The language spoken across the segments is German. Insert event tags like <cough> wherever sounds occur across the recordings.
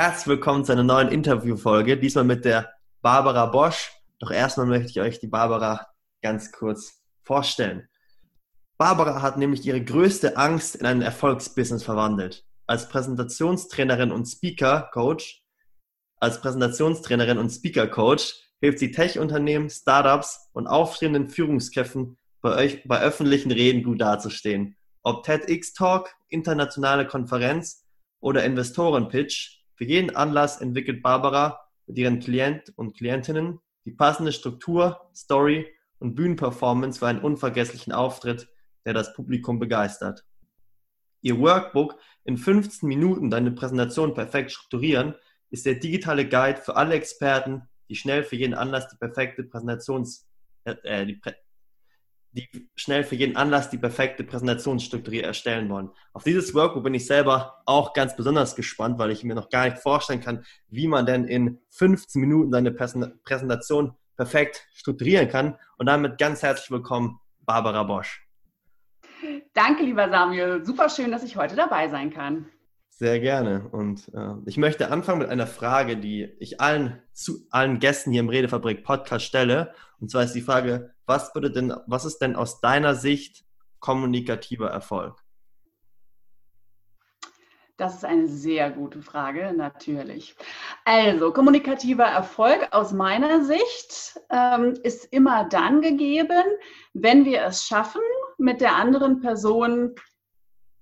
Herzlich willkommen zu einer neuen Interviewfolge, diesmal mit der Barbara Bosch. Doch erstmal möchte ich euch die Barbara ganz kurz vorstellen. Barbara hat nämlich ihre größte Angst in ein Erfolgsbusiness verwandelt. Als Präsentationstrainerin und Speaker Coach, als Präsentationstrainerin und Speaker Coach hilft sie Tech-Unternehmen, Startups und aufstrebenden Führungskräften bei, euch, bei öffentlichen Reden gut dazustehen. Ob TEDx Talk, internationale Konferenz oder Investoren-Pitch, für jeden Anlass entwickelt Barbara mit ihren Klient und Klientinnen die passende Struktur, Story und Bühnenperformance für einen unvergesslichen Auftritt, der das Publikum begeistert. Ihr Workbook in 15 Minuten deine Präsentation perfekt strukturieren ist der digitale Guide für alle Experten, die schnell für jeden Anlass die perfekte Präsentations, äh, äh die, die schnell für jeden Anlass die perfekte Präsentationsstruktur erstellen wollen. Auf dieses Workbook bin ich selber auch ganz besonders gespannt, weil ich mir noch gar nicht vorstellen kann, wie man denn in 15 Minuten seine Präsentation perfekt strukturieren kann. Und damit ganz herzlich willkommen, Barbara Bosch. Danke, lieber Samuel. Super schön, dass ich heute dabei sein kann. Sehr gerne. Und äh, ich möchte anfangen mit einer Frage, die ich allen, zu, allen Gästen hier im Redefabrik Podcast stelle. Und zwar ist die Frage, was würde denn, was ist denn aus deiner Sicht kommunikativer Erfolg? Das ist eine sehr gute Frage, natürlich. Also, kommunikativer Erfolg aus meiner Sicht ähm, ist immer dann gegeben, wenn wir es schaffen, mit der anderen Person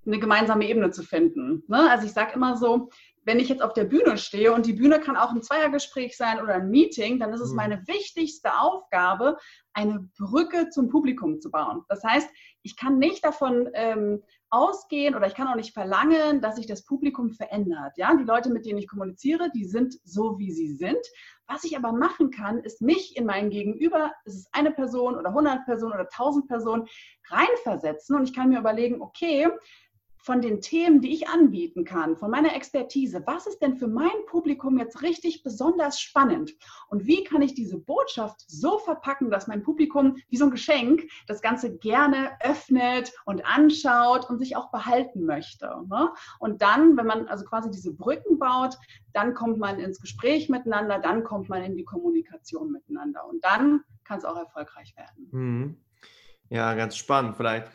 eine gemeinsame Ebene zu finden. Ne? Also ich sage immer so, wenn ich jetzt auf der Bühne stehe und die Bühne kann auch ein Zweiergespräch sein oder ein Meeting, dann ist es mhm. meine wichtigste Aufgabe, eine Brücke zum Publikum zu bauen. Das heißt, ich kann nicht davon ähm, ausgehen oder ich kann auch nicht verlangen, dass sich das Publikum verändert. Ja, die Leute, mit denen ich kommuniziere, die sind so, wie sie sind. Was ich aber machen kann, ist mich in mein Gegenüber, ist es eine Person oder 100 Personen oder 1000 Personen, reinversetzen und ich kann mir überlegen, okay, von den Themen, die ich anbieten kann, von meiner Expertise, was ist denn für mein Publikum jetzt richtig besonders spannend? Und wie kann ich diese Botschaft so verpacken, dass mein Publikum wie so ein Geschenk das Ganze gerne öffnet und anschaut und sich auch behalten möchte? Ne? Und dann, wenn man also quasi diese Brücken baut, dann kommt man ins Gespräch miteinander, dann kommt man in die Kommunikation miteinander und dann kann es auch erfolgreich werden. Mhm. Ja, ganz spannend. Vielleicht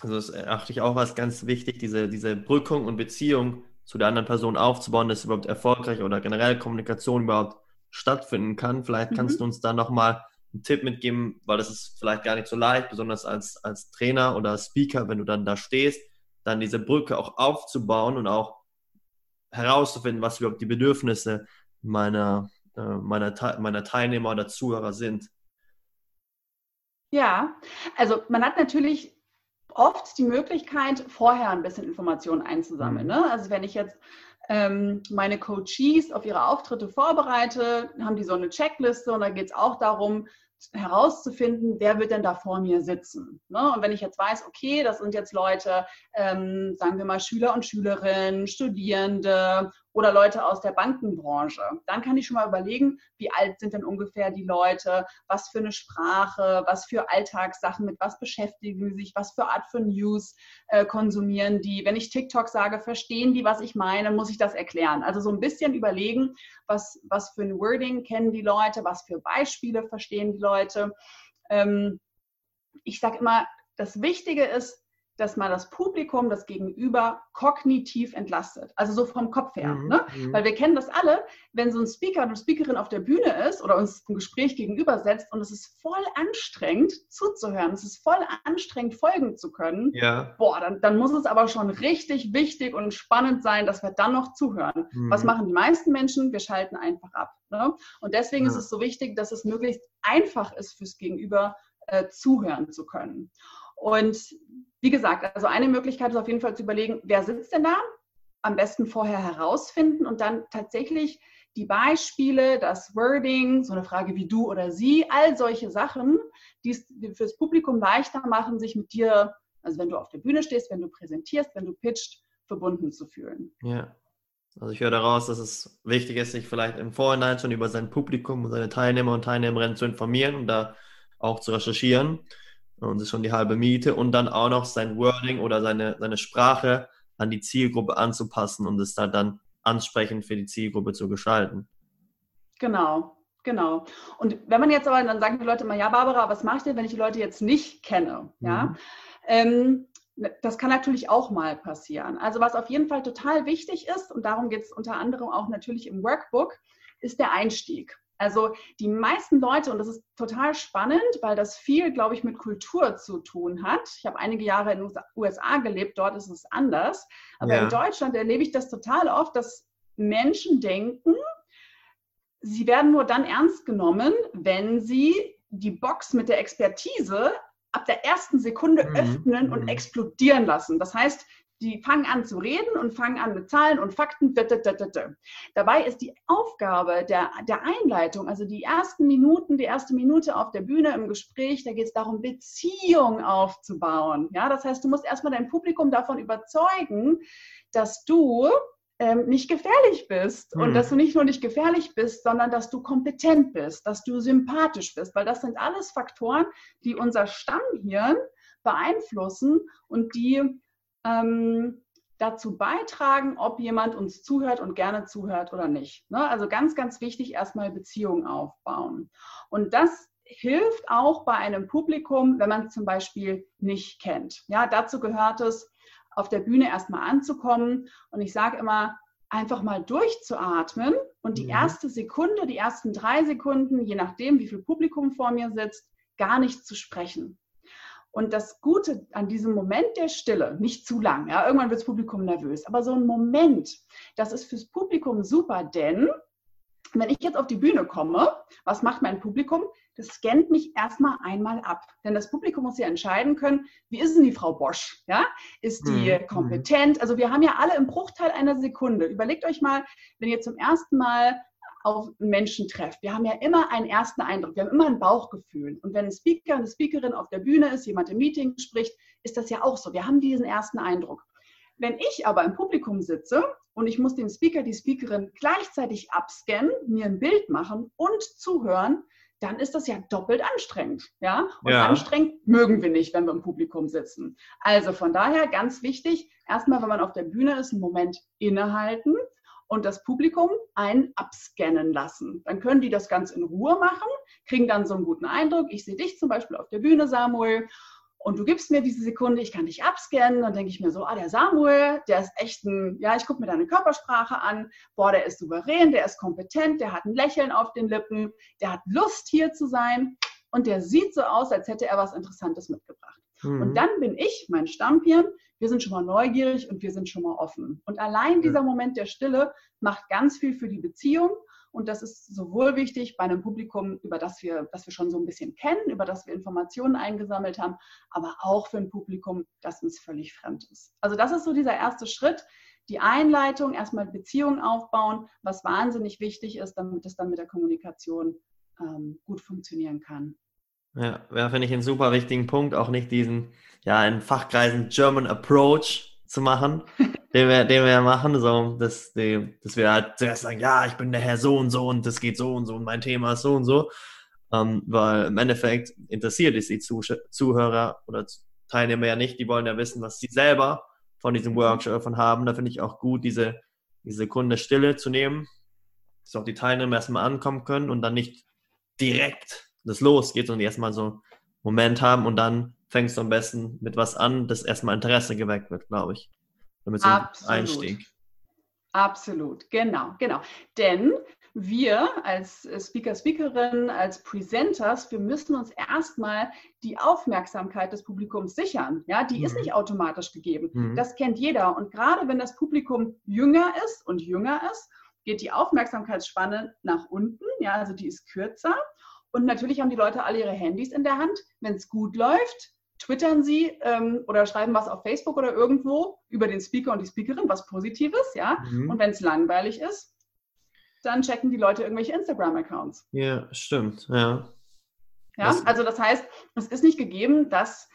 also das erachte ich auch als ganz wichtig, diese, diese Brückung und Beziehung zu der anderen Person aufzubauen, dass überhaupt erfolgreich oder generell Kommunikation überhaupt stattfinden kann. Vielleicht mhm. kannst du uns da nochmal einen Tipp mitgeben, weil das ist vielleicht gar nicht so leicht, besonders als, als Trainer oder Speaker, wenn du dann da stehst, dann diese Brücke auch aufzubauen und auch herauszufinden, was überhaupt die Bedürfnisse meiner, äh, meiner, meiner Teilnehmer oder Zuhörer sind. Ja, also man hat natürlich oft die Möglichkeit, vorher ein bisschen Informationen einzusammeln. Mhm. Ne? Also wenn ich jetzt ähm, meine Coaches auf ihre Auftritte vorbereite, haben die so eine Checkliste und da geht es auch darum, herauszufinden, wer wird denn da vor mir sitzen. Ne? Und wenn ich jetzt weiß, okay, das sind jetzt Leute, ähm, sagen wir mal Schüler und Schülerinnen, Studierende oder Leute aus der Bankenbranche. Dann kann ich schon mal überlegen, wie alt sind denn ungefähr die Leute, was für eine Sprache, was für Alltagssachen, mit was beschäftigen sie sich, was für Art von News äh, konsumieren die. Wenn ich TikTok sage, verstehen die, was ich meine, muss ich das erklären. Also so ein bisschen überlegen, was, was für ein Wording kennen die Leute, was für Beispiele verstehen die Leute. Ähm, ich sage immer, das Wichtige ist, dass man das Publikum, das Gegenüber kognitiv entlastet. Also so vom Kopf her. Mhm, ne? Mhm. Weil wir kennen das alle, wenn so ein Speaker oder Speakerin auf der Bühne ist oder uns ein Gespräch gegenüber setzt und es ist voll anstrengend zuzuhören, es ist voll anstrengend folgen zu können. Ja. Boah, dann, dann muss es aber schon richtig wichtig und spannend sein, dass wir dann noch zuhören. Mhm. Was machen die meisten Menschen? Wir schalten einfach ab. Ne? Und deswegen ja. ist es so wichtig, dass es möglichst einfach ist fürs Gegenüber äh, zuhören zu können. Und wie gesagt, also eine Möglichkeit ist auf jeden Fall zu überlegen, wer sitzt denn da? Am besten vorher herausfinden und dann tatsächlich die Beispiele, das Wording, so eine Frage wie du oder sie, all solche Sachen, die es fürs Publikum leichter machen, sich mit dir, also wenn du auf der Bühne stehst, wenn du präsentierst, wenn du pitcht, verbunden zu fühlen. Ja. Also ich höre daraus, dass es wichtig ist, sich vielleicht im Vorhinein schon über sein Publikum und seine Teilnehmer und Teilnehmerinnen zu informieren und da auch zu recherchieren und das ist schon die halbe Miete und dann auch noch sein Wording oder seine, seine Sprache an die Zielgruppe anzupassen und es da dann ansprechend für die Zielgruppe zu gestalten. Genau, genau. Und wenn man jetzt aber, dann sagen die Leute immer, ja, Barbara, was mache ich denn, wenn ich die Leute jetzt nicht kenne? Mhm. Ja. Ähm, das kann natürlich auch mal passieren. Also was auf jeden Fall total wichtig ist, und darum geht es unter anderem auch natürlich im Workbook, ist der Einstieg. Also die meisten Leute, und das ist total spannend, weil das viel, glaube ich, mit Kultur zu tun hat. Ich habe einige Jahre in den USA gelebt, dort ist es anders. Aber ja. in Deutschland erlebe ich das total oft, dass Menschen denken, sie werden nur dann ernst genommen, wenn sie die Box mit der Expertise ab der ersten Sekunde mhm. öffnen und mhm. explodieren lassen. Das heißt, die fangen an zu reden und fangen an mit Zahlen und Fakten. Dabei ist die Aufgabe der, der Einleitung, also die ersten Minuten, die erste Minute auf der Bühne im Gespräch, da geht es darum, Beziehung aufzubauen. Ja, das heißt, du musst erstmal dein Publikum davon überzeugen, dass du ähm, nicht gefährlich bist. Mhm. Und dass du nicht nur nicht gefährlich bist, sondern dass du kompetent bist, dass du sympathisch bist, weil das sind alles Faktoren, die unser Stammhirn beeinflussen und die ähm, dazu beitragen, ob jemand uns zuhört und gerne zuhört oder nicht. Ne? Also ganz, ganz wichtig, erstmal Beziehungen aufbauen. Und das hilft auch bei einem Publikum, wenn man es zum Beispiel nicht kennt. Ja, dazu gehört es, auf der Bühne erstmal anzukommen. Und ich sage immer, einfach mal durchzuatmen und die mhm. erste Sekunde, die ersten drei Sekunden, je nachdem, wie viel Publikum vor mir sitzt, gar nicht zu sprechen. Und das Gute an diesem Moment der Stille, nicht zu lang, ja, irgendwann wird das Publikum nervös, aber so ein Moment, das ist fürs Publikum super, denn wenn ich jetzt auf die Bühne komme, was macht mein Publikum? Das scannt mich erstmal einmal ab. Denn das Publikum muss ja entscheiden können, wie ist denn die Frau Bosch? Ja? Ist die mhm. kompetent? Also wir haben ja alle im Bruchteil einer Sekunde. Überlegt euch mal, wenn ihr zum ersten Mal auf Menschen trefft. Wir haben ja immer einen ersten Eindruck, wir haben immer ein Bauchgefühl. Und wenn ein Speaker, eine Speakerin auf der Bühne ist, jemand im Meeting spricht, ist das ja auch so. Wir haben diesen ersten Eindruck. Wenn ich aber im Publikum sitze und ich muss den Speaker, die Speakerin gleichzeitig abscannen, mir ein Bild machen und zuhören, dann ist das ja doppelt anstrengend. Ja? Und ja. anstrengend mögen wir nicht, wenn wir im Publikum sitzen. Also von daher ganz wichtig, erstmal, wenn man auf der Bühne ist, einen Moment innehalten und das Publikum einen abscannen lassen. Dann können die das ganz in Ruhe machen, kriegen dann so einen guten Eindruck. Ich sehe dich zum Beispiel auf der Bühne, Samuel, und du gibst mir diese Sekunde, ich kann dich abscannen, dann denke ich mir so, ah, der Samuel, der ist echt ein, ja, ich gucke mir deine Körpersprache an, boah, der ist souverän, der ist kompetent, der hat ein Lächeln auf den Lippen, der hat Lust hier zu sein und der sieht so aus, als hätte er was Interessantes mitgebracht. Mhm. Und dann bin ich, mein Stammhirn, wir sind schon mal neugierig und wir sind schon mal offen. Und allein dieser Moment der Stille macht ganz viel für die Beziehung und das ist sowohl wichtig bei einem Publikum, über das wir, das wir schon so ein bisschen kennen, über das wir Informationen eingesammelt haben, aber auch für ein Publikum, das uns völlig fremd ist. Also das ist so dieser erste Schritt, die Einleitung, erstmal Beziehungen aufbauen, was wahnsinnig wichtig ist, damit es dann mit der Kommunikation ähm, gut funktionieren kann. Ja, ja finde ich einen super wichtigen Punkt, auch nicht diesen, ja, in Fachkreisen German Approach zu machen, <laughs> den wir, den wir machen, so, dass, die, dass wir halt zuerst sagen, ja, ich bin der Herr so und so und das geht so und so und mein Thema ist so und so, ähm, weil im Endeffekt interessiert es die Zuhörer oder Teilnehmer ja nicht, die wollen ja wissen, was sie selber von diesem Workshop davon haben. Da finde ich auch gut, diese, diese Sekunde Stille zu nehmen, dass auch die Teilnehmer erstmal ankommen können und dann nicht direkt das losgeht, sondern die erstmal so einen Moment haben und dann fängst du am besten mit was an, das erstmal Interesse geweckt wird, glaube ich. Damit so Absolut. Einstieg. Absolut, genau, genau. Denn wir als Speaker, Speakerin, als Presenters, wir müssen uns erstmal die Aufmerksamkeit des Publikums sichern. Ja, die mhm. ist nicht automatisch gegeben. Mhm. Das kennt jeder. Und gerade wenn das Publikum jünger ist und jünger ist, geht die Aufmerksamkeitsspanne nach unten. Ja, also die ist kürzer. Und natürlich haben die Leute alle ihre Handys in der Hand. Wenn es gut läuft, twittern sie ähm, oder schreiben was auf Facebook oder irgendwo über den Speaker und die Speakerin, was Positives, ja. Mhm. Und wenn es langweilig ist, dann checken die Leute irgendwelche Instagram-Accounts. Ja, stimmt, ja. Ja, das also das heißt, es ist nicht gegeben, dass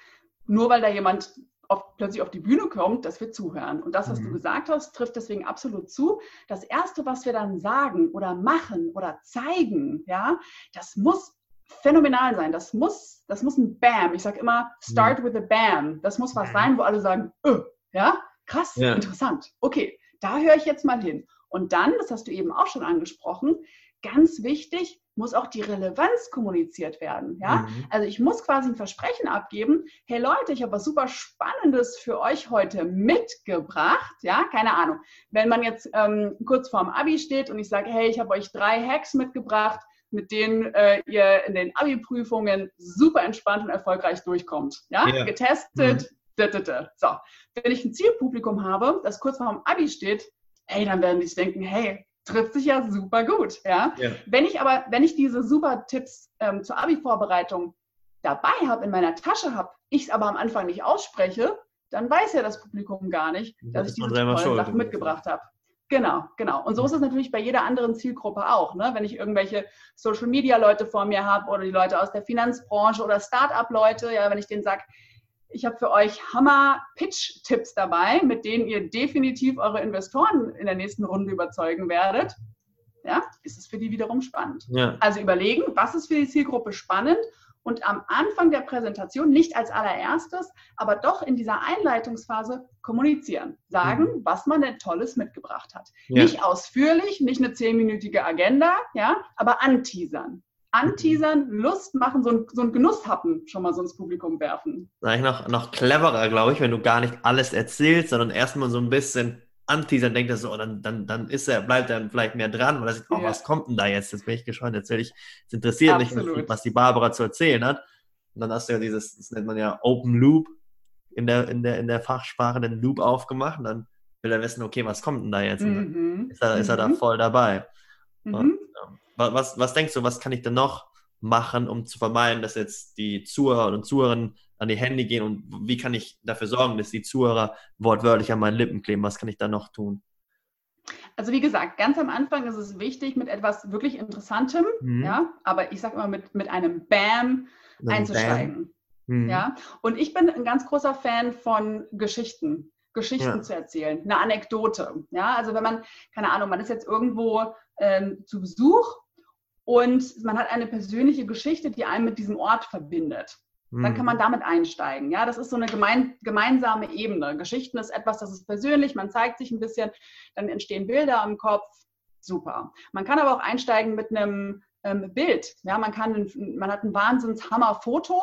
nur weil da jemand auf, plötzlich auf die Bühne kommt, dass wir zuhören. Und das, was mhm. du gesagt hast, trifft deswegen absolut zu. Das Erste, was wir dann sagen oder machen oder zeigen, ja, das muss phänomenal sein. Das muss, das muss ein Bam. Ich sage immer, start ja. with a Bam. Das muss was sein, wo alle sagen, öh, ja, krass, ja. interessant. Okay, da höre ich jetzt mal hin. Und dann, das hast du eben auch schon angesprochen, ganz wichtig, muss auch die Relevanz kommuniziert werden. Ja? Mhm. Also ich muss quasi ein Versprechen abgeben, hey Leute, ich habe was super Spannendes für euch heute mitgebracht. Ja, keine Ahnung. Wenn man jetzt ähm, kurz vorm Abi steht und ich sage, hey, ich habe euch drei Hacks mitgebracht, mit denen äh, ihr in den Abi-Prüfungen super entspannt und erfolgreich durchkommt. Ja, yeah. getestet. Mhm. So, wenn ich ein Zielpublikum habe, das kurz vor dem Abi steht, ey, dann werden die sich denken, hey, trifft sich ja super gut. Ja? ja. Wenn ich aber, wenn ich diese super Tipps ähm, zur Abi-Vorbereitung dabei habe, in meiner Tasche habe, ich es aber am Anfang nicht ausspreche, dann weiß ja das Publikum gar nicht, dass das ich diese tollen Sachen mitgebracht habe. Genau, genau. Und so ist es natürlich bei jeder anderen Zielgruppe auch. Ne? Wenn ich irgendwelche Social-Media-Leute vor mir habe oder die Leute aus der Finanzbranche oder Start-up-Leute, ja, wenn ich denen sage, ich habe für euch Hammer-Pitch-Tipps dabei, mit denen ihr definitiv eure Investoren in der nächsten Runde überzeugen werdet. Ja, ist es für die wiederum spannend. Ja. Also überlegen, was ist für die Zielgruppe spannend und am Anfang der Präsentation nicht als allererstes, aber doch in dieser Einleitungsphase kommunizieren. Sagen, mhm. was man denn Tolles mitgebracht hat. Ja. Nicht ausführlich, nicht eine zehnminütige Agenda, ja, aber anteasern anteasern, Lust machen, so ein, so ein Genusshappen schon mal so ins Publikum werfen. Eigentlich noch, noch cleverer, glaube ich, wenn du gar nicht alles erzählst, sondern erstmal so ein bisschen anteasern, denkt er so, oh, dann, dann, dann ist er, bleibt er vielleicht mehr dran, weil er sieht, oh, ja. was kommt denn da jetzt? Jetzt bin ich gespannt, jetzt will ich, es interessiert Absolut. mich, was die Barbara zu erzählen hat. Und dann hast du ja dieses, das nennt man ja Open Loop in der, in der, in der Fachsprache, den Loop aufgemacht und dann will er wissen, okay, was kommt denn da jetzt? Mhm. Ist, er, ist er da mhm. voll dabei? Mhm. Was, was denkst du, was kann ich denn noch machen, um zu vermeiden, dass jetzt die Zuhörer und Zuhörerinnen an die Handy gehen und wie kann ich dafür sorgen, dass die Zuhörer wortwörtlich an meinen Lippen kleben? Was kann ich da noch tun? Also wie gesagt, ganz am Anfang ist es wichtig, mit etwas wirklich Interessantem, mhm. ja, aber ich sage immer mit, mit einem Bam mit einzusteigen. Bam. Mhm. Ja, und ich bin ein ganz großer Fan von Geschichten. Geschichten ja. zu erzählen, eine Anekdote. Ja, also wenn man, keine Ahnung, man ist jetzt irgendwo ähm, zu Besuch und man hat eine persönliche Geschichte, die einen mit diesem Ort verbindet. Dann kann man mhm. damit einsteigen. Ja, das ist so eine gemein, gemeinsame Ebene. Geschichten ist etwas, das ist persönlich, man zeigt sich ein bisschen, dann entstehen Bilder im Kopf. Super. Man kann aber auch einsteigen mit einem ähm, Bild. Ja, man, kann, man hat ein Wahnsinnshammer-Foto,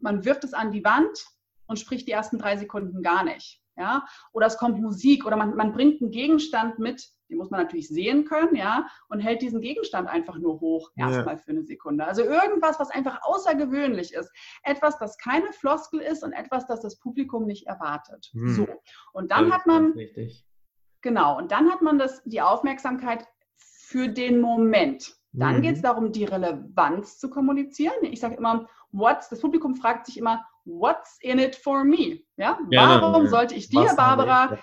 man wirft es an die Wand und spricht die ersten drei Sekunden gar nicht. Ja, oder es kommt Musik oder man, man bringt einen Gegenstand mit, die muss man natürlich sehen können, ja, und hält diesen Gegenstand einfach nur hoch, erstmal ja. für eine Sekunde. Also irgendwas, was einfach außergewöhnlich ist. Etwas, das keine Floskel ist und etwas, das das Publikum nicht erwartet. Hm. So. Und dann hat man. Genau, und dann hat man das, die Aufmerksamkeit für den Moment. Dann mhm. geht es darum, die Relevanz zu kommunizieren. Ich sage immer, what's, das Publikum fragt sich immer, what's in it for me? Ja? Warum sollte ich dir, Barbara,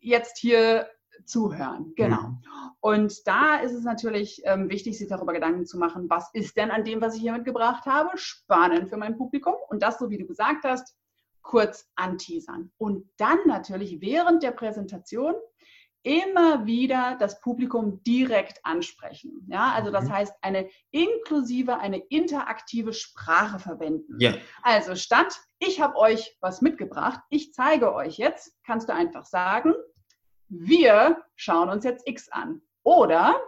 jetzt hier zuhören. Genau. Mhm. Und da ist es natürlich ähm, wichtig, sich darüber Gedanken zu machen, was ist denn an dem, was ich hier mitgebracht habe, spannend für mein Publikum. Und das, so wie du gesagt hast, kurz anteasern. Und dann natürlich während der Präsentation immer wieder das Publikum direkt ansprechen. Ja, also das mhm. heißt, eine inklusive, eine interaktive Sprache verwenden. Ja. Also statt, ich habe euch was mitgebracht, ich zeige euch jetzt, kannst du einfach sagen, wir schauen uns jetzt X an. Oder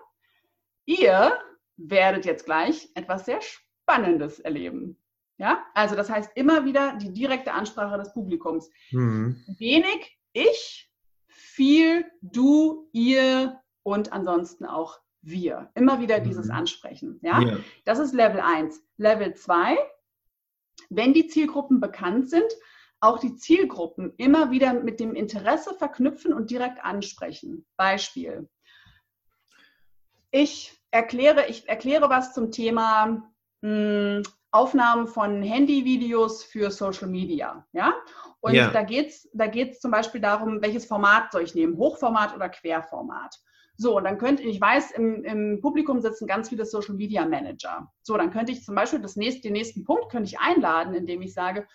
ihr werdet jetzt gleich etwas sehr Spannendes erleben. Ja, also das heißt immer wieder die direkte Ansprache des Publikums. Mhm. Wenig ich, viel du, ihr und ansonsten auch wir. Immer wieder dieses mhm. Ansprechen. Ja? ja, das ist Level 1. Level 2, wenn die Zielgruppen bekannt sind, auch die Zielgruppen immer wieder mit dem Interesse verknüpfen und direkt ansprechen. Beispiel. Ich erkläre, ich erkläre was zum Thema mh, hm, Aufnahmen von Handyvideos für Social Media. Ja? Und ja. da geht es da geht's zum Beispiel darum, welches Format soll ich nehmen, Hochformat oder Querformat. So, und dann könnte, ich weiß, im, im Publikum sitzen ganz viele Social Media Manager. So, dann könnte ich zum Beispiel das nächste, den nächsten Punkt könnte ich einladen, indem ich sage,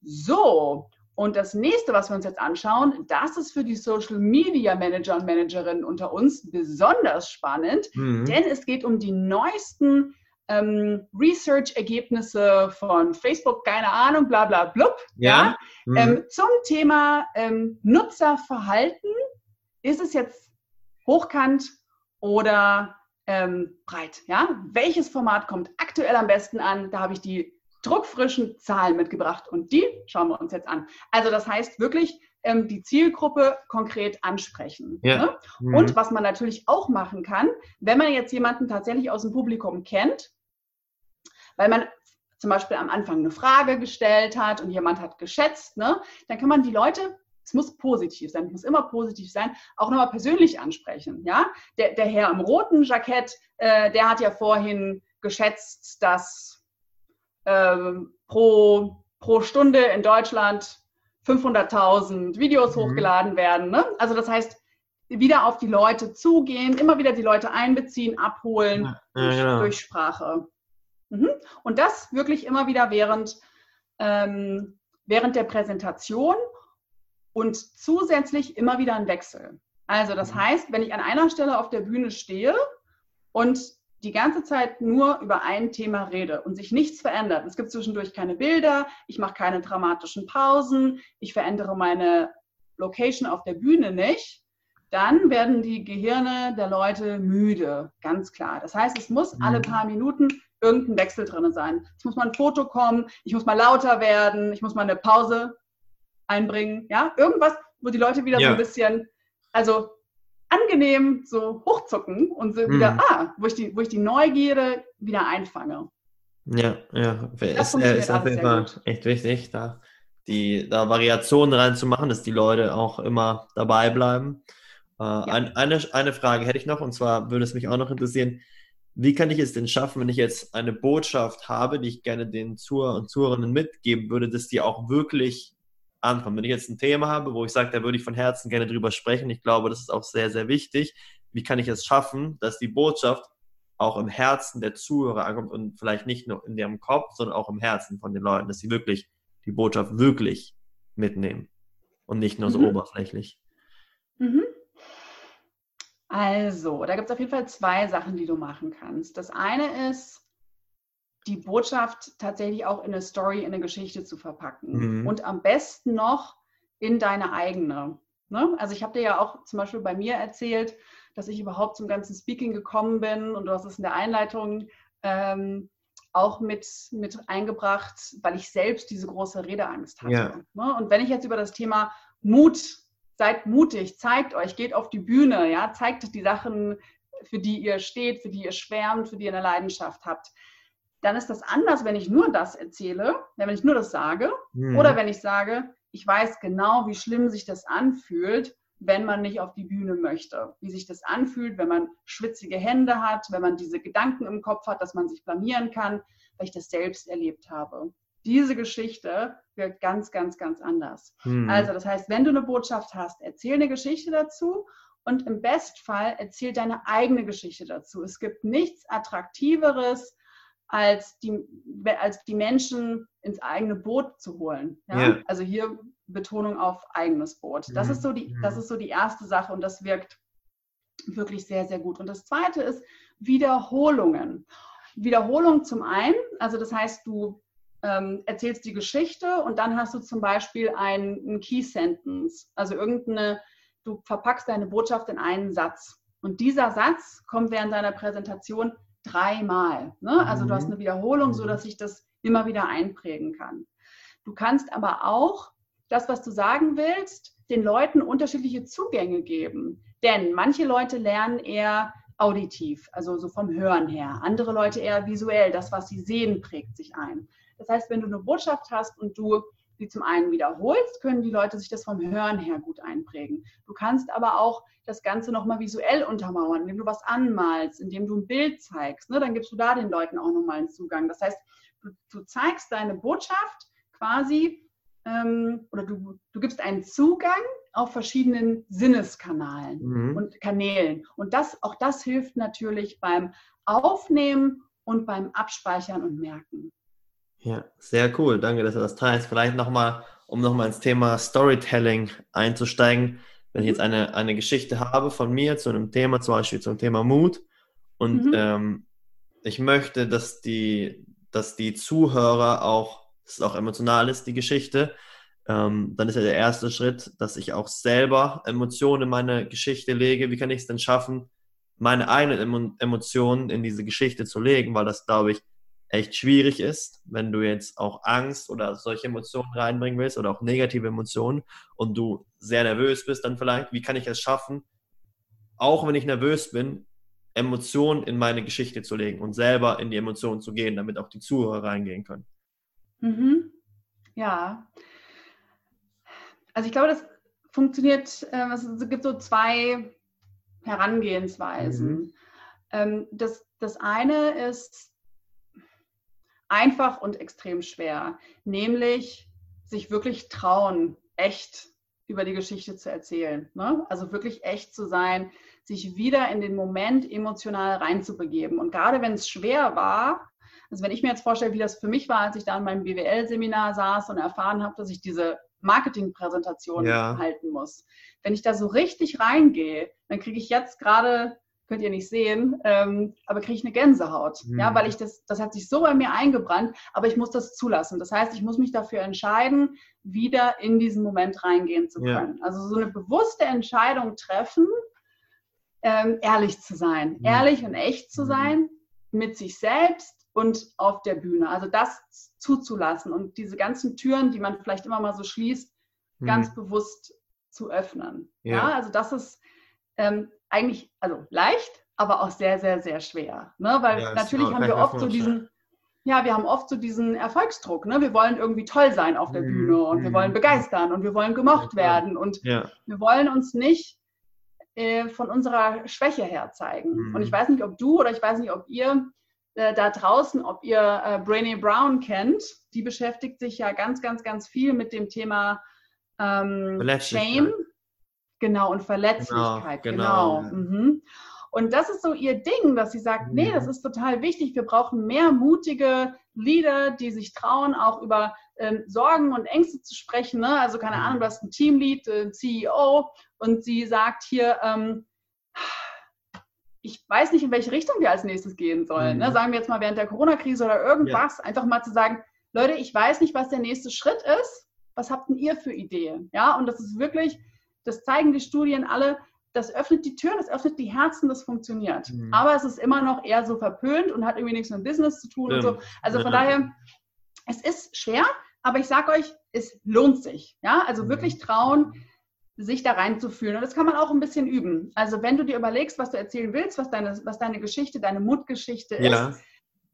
so, und das nächste, was wir uns jetzt anschauen, das ist für die Social Media Manager und Managerinnen unter uns besonders spannend, mhm. denn es geht um die neuesten ähm, Research-Ergebnisse von Facebook, keine Ahnung, bla bla blub. Ja. ja? Mhm. Ähm, zum Thema ähm, Nutzerverhalten ist es jetzt hochkant oder ähm, breit. Ja? Welches Format kommt aktuell am besten an? Da habe ich die druckfrischen Zahlen mitgebracht und die schauen wir uns jetzt an. Also das heißt wirklich ähm, die Zielgruppe konkret ansprechen. Ja. Ne? Mhm. Und was man natürlich auch machen kann, wenn man jetzt jemanden tatsächlich aus dem Publikum kennt, weil man zum Beispiel am Anfang eine Frage gestellt hat und jemand hat geschätzt, ne, dann kann man die Leute es muss positiv sein, es muss immer positiv sein, auch nochmal persönlich ansprechen. Ja? Der, der Herr im roten Jackett, äh, der hat ja vorhin geschätzt, dass äh, pro, pro Stunde in Deutschland 500.000 Videos mhm. hochgeladen werden. Ne? Also das heißt, wieder auf die Leute zugehen, immer wieder die Leute einbeziehen, abholen ja, durch, genau. durch, Sprache. Mhm. Und das wirklich immer wieder während, ähm, während der Präsentation und zusätzlich immer wieder ein Wechsel. Also das mhm. heißt, wenn ich an einer Stelle auf der Bühne stehe und die ganze Zeit nur über ein Thema rede und sich nichts verändert. Es gibt zwischendurch keine Bilder, ich mache keine dramatischen Pausen, ich verändere meine Location auf der Bühne nicht, dann werden die Gehirne der Leute müde, ganz klar. Das heißt, es muss alle mhm. paar Minuten irgendein Wechsel drin sein. Es muss mal ein Foto kommen, ich muss mal lauter werden, ich muss mal eine Pause einbringen, ja, irgendwas, wo die Leute wieder ja. so ein bisschen, also angenehm so hochzucken und so wieder, mhm. ah, wo ich, die, wo ich die Neugierde wieder einfange. Ja, ja, das ist, ist auf jeden Fall echt wichtig, da die da Variationen reinzumachen, dass die Leute auch immer dabei bleiben. Äh, ja. ein, eine, eine Frage hätte ich noch, und zwar würde es mich auch noch interessieren, wie kann ich es denn schaffen, wenn ich jetzt eine Botschaft habe, die ich gerne den Zuhörern und Zuhörerinnen mitgeben würde, dass die auch wirklich ankommt. Wenn ich jetzt ein Thema habe, wo ich sage, da würde ich von Herzen gerne drüber sprechen, ich glaube, das ist auch sehr, sehr wichtig. Wie kann ich es schaffen, dass die Botschaft auch im Herzen der Zuhörer ankommt und vielleicht nicht nur in ihrem Kopf, sondern auch im Herzen von den Leuten, dass sie wirklich die Botschaft wirklich mitnehmen und nicht nur so mhm. oberflächlich. Mhm. Also, da gibt es auf jeden Fall zwei Sachen, die du machen kannst. Das eine ist, die Botschaft tatsächlich auch in eine Story, in eine Geschichte zu verpacken. Mhm. Und am besten noch in deine eigene. Ne? Also ich habe dir ja auch zum Beispiel bei mir erzählt, dass ich überhaupt zum ganzen Speaking gekommen bin und du hast es in der Einleitung ähm, auch mit, mit eingebracht, weil ich selbst diese große Redeangst hatte. Ja. Ne? Und wenn ich jetzt über das Thema Mut, seid mutig, zeigt euch, geht auf die Bühne, ja, zeigt die Sachen, für die ihr steht, für die ihr schwärmt, für die ihr eine Leidenschaft habt dann ist das anders, wenn ich nur das erzähle, wenn ich nur das sage, mhm. oder wenn ich sage, ich weiß genau, wie schlimm sich das anfühlt, wenn man nicht auf die Bühne möchte. Wie sich das anfühlt, wenn man schwitzige Hände hat, wenn man diese Gedanken im Kopf hat, dass man sich blamieren kann, weil ich das selbst erlebt habe. Diese Geschichte wird ganz, ganz, ganz anders. Mhm. Also das heißt, wenn du eine Botschaft hast, erzähl eine Geschichte dazu und im Bestfall erzähl deine eigene Geschichte dazu. Es gibt nichts Attraktiveres, als die, als die Menschen ins eigene Boot zu holen. Ja? Yeah. Also hier Betonung auf eigenes Boot. Das, mhm. ist so die, das ist so die erste Sache und das wirkt wirklich sehr, sehr gut. Und das zweite ist Wiederholungen. Wiederholung zum einen, also das heißt, du ähm, erzählst die Geschichte und dann hast du zum Beispiel einen Key Sentence, also irgendeine, du verpackst deine Botschaft in einen Satz. Und dieser Satz kommt während deiner Präsentation dreimal. Ne? Also du hast mhm. eine Wiederholung, so dass sich das immer wieder einprägen kann. Du kannst aber auch das, was du sagen willst, den Leuten unterschiedliche Zugänge geben. Denn manche Leute lernen eher auditiv, also so vom Hören her. Andere Leute eher visuell. Das, was sie sehen, prägt sich ein. Das heißt, wenn du eine Botschaft hast und du die zum einen wiederholst, können die Leute sich das vom Hören her gut einprägen. Du kannst aber auch das Ganze nochmal visuell untermauern, indem du was anmalst, indem du ein Bild zeigst. Ne? Dann gibst du da den Leuten auch nochmal einen Zugang. Das heißt, du, du zeigst deine Botschaft quasi ähm, oder du, du gibst einen Zugang auf verschiedenen Sinneskanalen mhm. und Kanälen. Und das, auch das hilft natürlich beim Aufnehmen und beim Abspeichern und Merken. Ja, sehr cool. Danke, dass du das teilst. Vielleicht nochmal, um nochmal ins Thema Storytelling einzusteigen. Wenn ich jetzt eine, eine Geschichte habe von mir zu einem Thema, zum Beispiel zum Thema Mut, und mhm. ähm, ich möchte, dass die, dass die Zuhörer auch, dass es auch emotional ist, die Geschichte, ähm, dann ist ja der erste Schritt, dass ich auch selber Emotionen in meine Geschichte lege. Wie kann ich es denn schaffen, meine eigenen Emotionen in diese Geschichte zu legen, weil das, glaube ich, echt schwierig ist, wenn du jetzt auch Angst oder solche Emotionen reinbringen willst oder auch negative Emotionen und du sehr nervös bist, dann vielleicht, wie kann ich es schaffen, auch wenn ich nervös bin, Emotionen in meine Geschichte zu legen und selber in die Emotionen zu gehen, damit auch die Zuhörer reingehen können. Mhm. Ja. Also ich glaube, das funktioniert, äh, es gibt so zwei Herangehensweisen. Mhm. Ähm, das, das eine ist einfach und extrem schwer, nämlich sich wirklich trauen, echt über die Geschichte zu erzählen. Ne? Also wirklich echt zu sein, sich wieder in den Moment emotional reinzubegeben. Und gerade wenn es schwer war, also wenn ich mir jetzt vorstelle, wie das für mich war, als ich da in meinem BWL-Seminar saß und erfahren habe, dass ich diese Marketingpräsentation ja. halten muss. Wenn ich da so richtig reingehe, dann kriege ich jetzt gerade, könnt ihr nicht sehen, ähm, aber kriege ich eine Gänsehaut. Mhm. Ja, weil ich das, das hat sich so bei mir eingebrannt, aber ich muss das zulassen. Das heißt, ich muss mich dafür entscheiden, wieder in diesen Moment reingehen zu können. Ja. Also so eine bewusste Entscheidung treffen, ähm, ehrlich zu sein, mhm. ehrlich und echt zu mhm. sein mit sich selbst und auf der Bühne. Also das zuzulassen und diese ganzen Türen, die man vielleicht immer mal so schließt, mhm. ganz bewusst zu öffnen. Ja, ja also das ist ähm, eigentlich also leicht, aber auch sehr, sehr, sehr schwer. Ne? Weil ja, natürlich haben wir oft so diesen, ja, wir haben oft so diesen Erfolgsdruck. Ne? Wir wollen irgendwie toll sein auf der mhm. Bühne und wir wollen mhm. begeistern und wir wollen gemocht ja, werden und ja. wir wollen uns nicht äh, von unserer Schwäche her zeigen. Mhm. Und ich weiß nicht, ob du oder ich weiß nicht, ob ihr äh, da draußen, ob ihr äh, Brainy Brown kennt. Die beschäftigt sich ja ganz, ganz, ganz viel mit dem Thema ähm, Shame. Genau, und Verletzlichkeit. Genau. genau. Mhm. Und das ist so ihr Ding, dass sie sagt, nee, das mhm. ist total wichtig. Wir brauchen mehr mutige Leader, die sich trauen, auch über ähm, Sorgen und Ängste zu sprechen. Ne? Also keine Ahnung, du hast ein Teamlead, ein CEO und sie sagt hier, ähm, ich weiß nicht, in welche Richtung wir als nächstes gehen sollen. Ne? Mhm. Ne? Sagen wir jetzt mal während der Corona-Krise oder irgendwas, ja. einfach mal zu sagen, Leute, ich weiß nicht, was der nächste Schritt ist. Was habt denn ihr für Ideen? Ja, und das ist wirklich, das zeigen die Studien alle, das öffnet die Türen, das öffnet die Herzen, das funktioniert. Mhm. Aber es ist immer noch eher so verpönt und hat irgendwie nichts mit Business zu tun ja. und so. Also von ja. daher, es ist schwer, aber ich sage euch, es lohnt sich. Ja, also mhm. wirklich trauen, sich da reinzufühlen. Und das kann man auch ein bisschen üben. Also wenn du dir überlegst, was du erzählen willst, was deine, was deine Geschichte, deine Mutgeschichte ist, ja.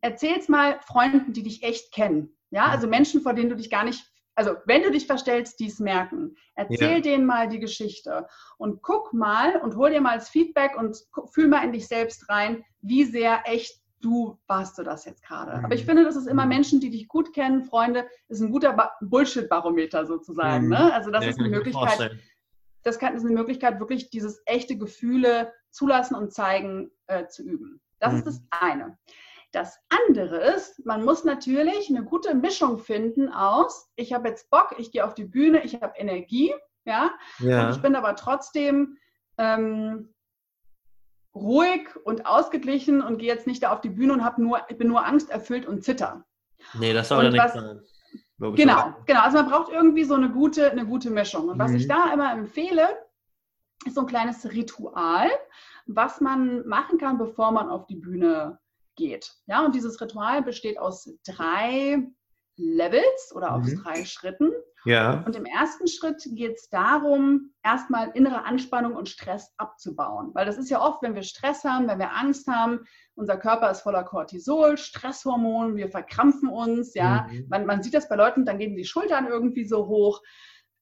erzähl's mal Freunden, die dich echt kennen. Ja, also Menschen, vor denen du dich gar nicht, also wenn du dich verstellst, die es merken. Erzähl ja. denen mal die Geschichte und guck mal und hol dir mal das Feedback und fühl mal in dich selbst rein, wie sehr echt du warst du das jetzt gerade. Mhm. Aber ich finde, das ist immer mhm. Menschen, die dich gut kennen, Freunde, ist ein guter Bullshit-Barometer sozusagen. Mhm. Ne? Also das ja, ist eine Möglichkeit das kann, ist eine Möglichkeit, wirklich dieses echte Gefühle zulassen und zeigen äh, zu üben. Das mhm. ist das eine. Das andere ist, man muss natürlich eine gute Mischung finden aus, ich habe jetzt Bock, ich gehe auf die Bühne, ich habe Energie, ja, ja. Und ich bin aber trotzdem ähm, ruhig und ausgeglichen und gehe jetzt nicht da auf die Bühne und habe nur, ich bin nur angsterfüllt und zitter. Nee, das soll ja nicht sein. Genau, genau. Also man braucht irgendwie so eine gute, eine gute Mischung. Und was mhm. ich da immer empfehle, ist so ein kleines Ritual, was man machen kann, bevor man auf die Bühne geht. Ja, und dieses Ritual besteht aus drei Levels oder aus mhm. drei Schritten. Ja. Und im ersten Schritt geht es darum, erstmal innere Anspannung und Stress abzubauen. Weil das ist ja oft, wenn wir Stress haben, wenn wir Angst haben, unser Körper ist voller Cortisol, Stresshormon, wir verkrampfen uns, ja. Mhm. Man, man, sieht das bei Leuten, dann gehen die Schultern irgendwie so hoch.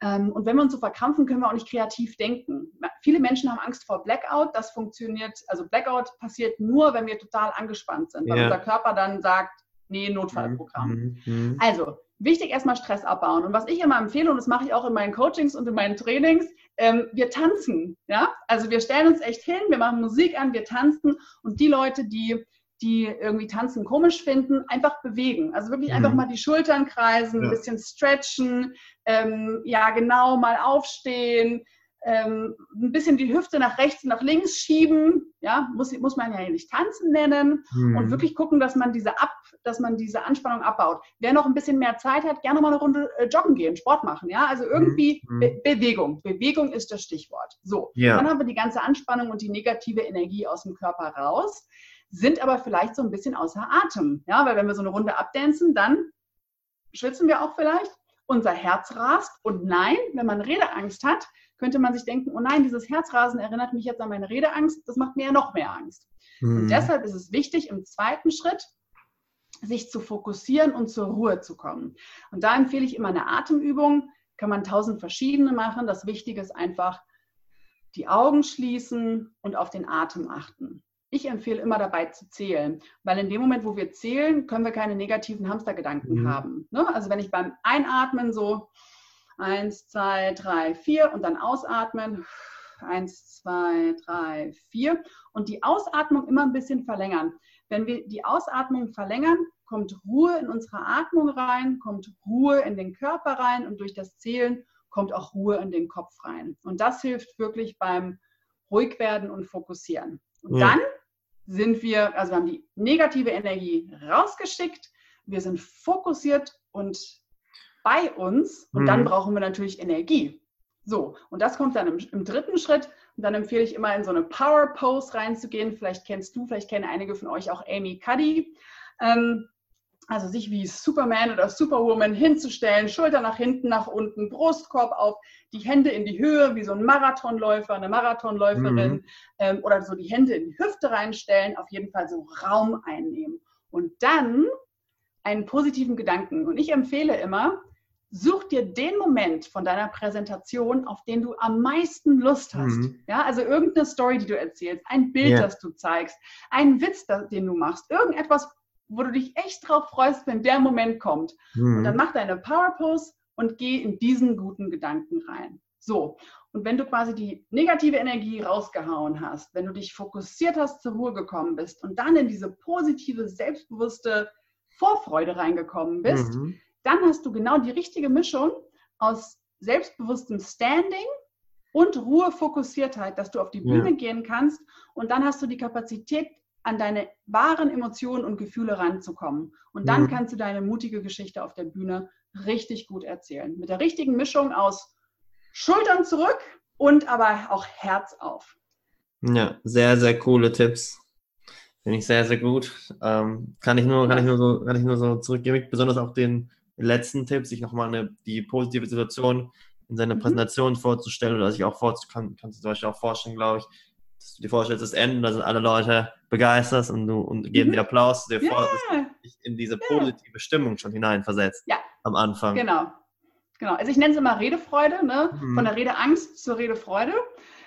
Ähm, und wenn wir uns so verkrampfen, können wir auch nicht kreativ denken. Viele Menschen haben Angst vor Blackout. Das funktioniert, also Blackout passiert nur, wenn wir total angespannt sind, weil ja. unser Körper dann sagt, nee, Notfallprogramm. Mhm. mhm. Also wichtig erstmal Stress abbauen. Und was ich immer empfehle, und das mache ich auch in meinen Coachings und in meinen Trainings, ähm, wir tanzen. Ja? Also wir stellen uns echt hin, wir machen Musik an, wir tanzen und die Leute, die die irgendwie tanzen komisch finden, einfach bewegen. Also wirklich mhm. einfach mal die Schultern kreisen, ja. ein bisschen stretchen, ähm, ja genau, mal aufstehen, ähm, ein bisschen die Hüfte nach rechts und nach links schieben, ja, muss, muss man ja nicht tanzen nennen mhm. und wirklich gucken, dass man diese ab, dass man diese Anspannung abbaut. Wer noch ein bisschen mehr Zeit hat, gerne mal eine Runde äh, joggen gehen, Sport machen, ja, also irgendwie mhm. Be Bewegung. Bewegung ist das Stichwort. So, ja. dann haben wir die ganze Anspannung und die negative Energie aus dem Körper raus, sind aber vielleicht so ein bisschen außer Atem, ja, weil wenn wir so eine Runde abdancen, dann schwitzen wir auch vielleicht, unser Herz rast und nein, wenn man Redeangst hat, könnte man sich denken, oh nein, dieses Herzrasen erinnert mich jetzt an meine Redeangst, das macht mir ja noch mehr Angst. Mhm. Und deshalb ist es wichtig, im zweiten Schritt sich zu fokussieren und zur Ruhe zu kommen. Und da empfehle ich immer eine Atemübung, kann man tausend verschiedene machen. Das Wichtige ist einfach die Augen schließen und auf den Atem achten. Ich empfehle immer dabei zu zählen, weil in dem Moment, wo wir zählen, können wir keine negativen Hamstergedanken mhm. haben. Ne? Also wenn ich beim Einatmen so Eins, zwei, drei, vier und dann ausatmen. Eins, zwei, drei, vier. Und die Ausatmung immer ein bisschen verlängern. Wenn wir die Ausatmung verlängern, kommt Ruhe in unsere Atmung rein, kommt Ruhe in den Körper rein und durch das Zählen kommt auch Ruhe in den Kopf rein. Und das hilft wirklich beim Ruhigwerden und Fokussieren. Und ja. dann sind wir, also wir haben die negative Energie rausgeschickt, wir sind fokussiert und bei uns und mhm. dann brauchen wir natürlich Energie. So, und das kommt dann im, im, dritten Schritt. Und dann empfehle ich immer in so eine Power Pose reinzugehen. Vielleicht kennst du, vielleicht kennen einige von euch auch Amy Cuddy. Ähm, also sich wie Superman oder Superwoman hinzustellen, Schulter nach hinten, nach unten, Brustkorb auf, die Hände in die Höhe, wie so ein Marathonläufer, eine Marathonläuferin, mhm. ähm, oder so die Hände in die Hüfte reinstellen, auf jeden Fall so Raum einnehmen. Und dann einen positiven Gedanken. Und ich empfehle immer, such dir den Moment von deiner Präsentation, auf den du am meisten Lust hast. Mhm. Ja, also irgendeine Story, die du erzählst, ein Bild, yeah. das du zeigst, einen Witz, den du machst, irgendetwas, wo du dich echt drauf freust, wenn der Moment kommt. Mhm. Und dann mach deine Power Pose und geh in diesen guten Gedanken rein. So. Und wenn du quasi die negative Energie rausgehauen hast, wenn du dich fokussiert hast, zur Ruhe gekommen bist und dann in diese positive, selbstbewusste Vorfreude reingekommen bist, mhm dann hast du genau die richtige Mischung aus selbstbewusstem Standing und Ruhefokussiertheit, dass du auf die Bühne ja. gehen kannst und dann hast du die Kapazität, an deine wahren Emotionen und Gefühle ranzukommen. Und dann mhm. kannst du deine mutige Geschichte auf der Bühne richtig gut erzählen. Mit der richtigen Mischung aus Schultern zurück und aber auch Herz auf. Ja, sehr, sehr coole Tipps. Finde ich sehr, sehr gut. Ähm, kann ich nur, kann ich nur so, kann ich nur so zurückgeben, besonders auch den letzten Tipp, sich nochmal eine, die positive Situation in seiner mhm. Präsentation vorzustellen oder sich auch vorzustellen, kannst du zum Beispiel auch vorstellen, glaube ich, dass du dir vorstellst, das Ende, da sind alle Leute begeistert und du und geben mhm. dir Applaus, dir yeah. vor, dass dich in diese positive yeah. Stimmung schon hineinversetzt ja. am Anfang. Genau. Genau. Also ich nenne es immer Redefreude, ne? Mhm. von der Redeangst zur Redefreude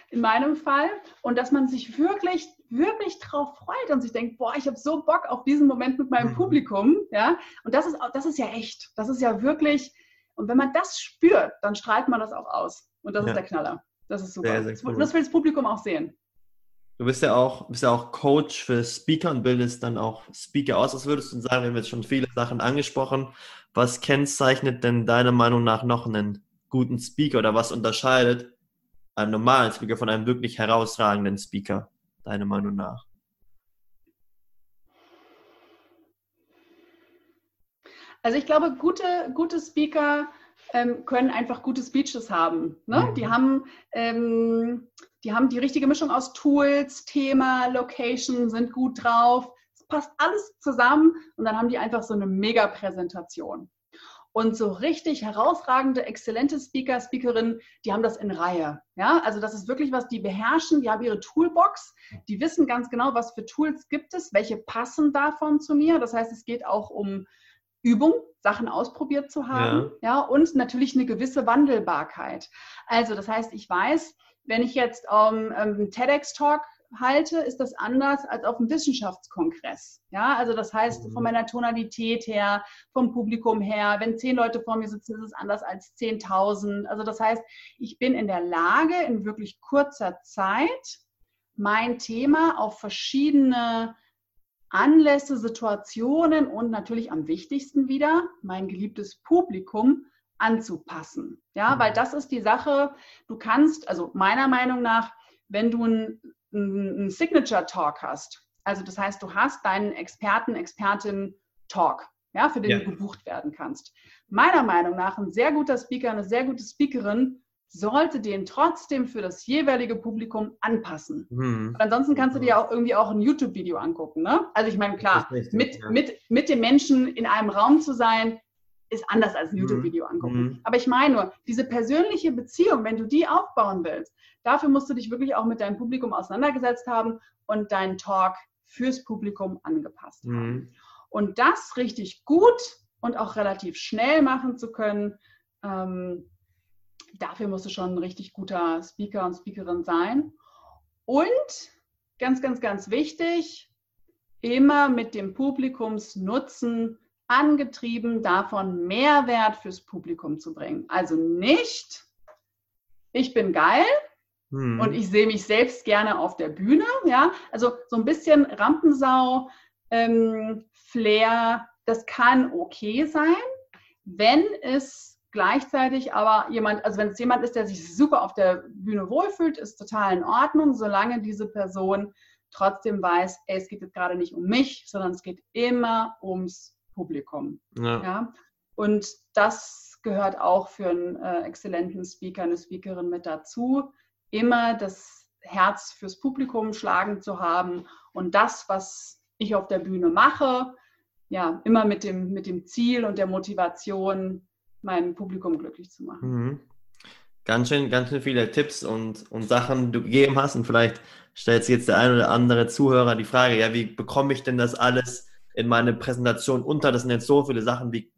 in meinem Fall. Und dass man sich wirklich wirklich drauf freut und sich denkt, boah, ich habe so Bock auf diesen Moment mit meinem mhm. Publikum, ja, und das ist, das ist ja echt, das ist ja wirklich, und wenn man das spürt, dann strahlt man das auch aus und das ja. ist der Knaller. Das ist super. Sehr, sehr cool. Das will das Publikum auch sehen. Du bist ja auch, bist ja auch Coach für Speaker und bildest dann auch Speaker aus. Was würdest du sagen, wir haben jetzt schon viele Sachen angesprochen. Was kennzeichnet denn deiner Meinung nach noch einen guten Speaker oder was unterscheidet einen normalen Speaker von einem wirklich herausragenden Speaker? deiner Meinung nach? Also ich glaube, gute, gute Speaker ähm, können einfach gute Speeches haben. Ne? Mhm. Die, haben ähm, die haben die richtige Mischung aus Tools, Thema, Location, sind gut drauf. Es passt alles zusammen und dann haben die einfach so eine Mega-Präsentation. Und so richtig herausragende, exzellente Speaker, Speakerinnen, die haben das in Reihe. Ja, also das ist wirklich was, die beherrschen, die haben ihre Toolbox, die wissen ganz genau, was für Tools gibt es, welche passen davon zu mir. Das heißt, es geht auch um Übung, Sachen ausprobiert zu haben, ja, ja und natürlich eine gewisse Wandelbarkeit. Also das heißt, ich weiß, wenn ich jetzt ähm, einen TEDx-Talk halte, ist das anders als auf einem Wissenschaftskongress. Ja, also das heißt, von mhm. meiner Tonalität her, vom Publikum her, wenn zehn Leute vor mir sitzen, ist es anders als 10.000. Also das heißt, ich bin in der Lage, in wirklich kurzer Zeit mein Thema auf verschiedene Anlässe, Situationen und natürlich am wichtigsten wieder mein geliebtes Publikum anzupassen. Ja, mhm. weil das ist die Sache, du kannst, also meiner Meinung nach, wenn du einen, einen Signature Talk hast, also das heißt, du hast deinen Experten, Expertin Talk, ja, für den ja. du gebucht werden kannst. Meiner Meinung nach ein sehr guter Speaker, eine sehr gute Speakerin sollte den trotzdem für das jeweilige Publikum anpassen. Mhm. ansonsten kannst du dir auch irgendwie auch ein YouTube-Video angucken. Ne? Also ich meine, klar, richtig, mit, ja. mit, mit dem Menschen in einem Raum zu sein, ist anders als ein mhm. YouTube-Video angucken. Mhm. Aber ich meine nur, diese persönliche Beziehung, wenn du die aufbauen willst, dafür musst du dich wirklich auch mit deinem Publikum auseinandergesetzt haben und deinen Talk fürs Publikum angepasst haben. Mhm. Und das richtig gut und auch relativ schnell machen zu können, ähm, dafür musst du schon ein richtig guter Speaker und Speakerin sein. Und ganz, ganz, ganz wichtig, immer mit dem Publikumsnutzen angetrieben, davon Mehrwert fürs Publikum zu bringen. Also nicht, ich bin geil hm. und ich sehe mich selbst gerne auf der Bühne. Ja, also so ein bisschen Rampensau, ähm, Flair, das kann okay sein, wenn es Gleichzeitig aber jemand, also wenn es jemand ist, der sich super auf der Bühne wohlfühlt, ist total in Ordnung, solange diese Person trotzdem weiß, ey, es geht jetzt gerade nicht um mich, sondern es geht immer ums Publikum. Ja. ja? Und das gehört auch für einen äh, exzellenten Speaker, eine Speakerin mit dazu, immer das Herz fürs Publikum schlagen zu haben und das, was ich auf der Bühne mache, ja, immer mit dem, mit dem Ziel und der Motivation, mein Publikum glücklich zu machen. Mhm. Ganz schön, ganz schön viele Tipps und, und Sachen, die du gegeben hast. Und vielleicht stellt sich jetzt der ein oder andere Zuhörer die Frage, ja, wie bekomme ich denn das alles in meine Präsentation unter? Das sind jetzt so viele Sachen, wie,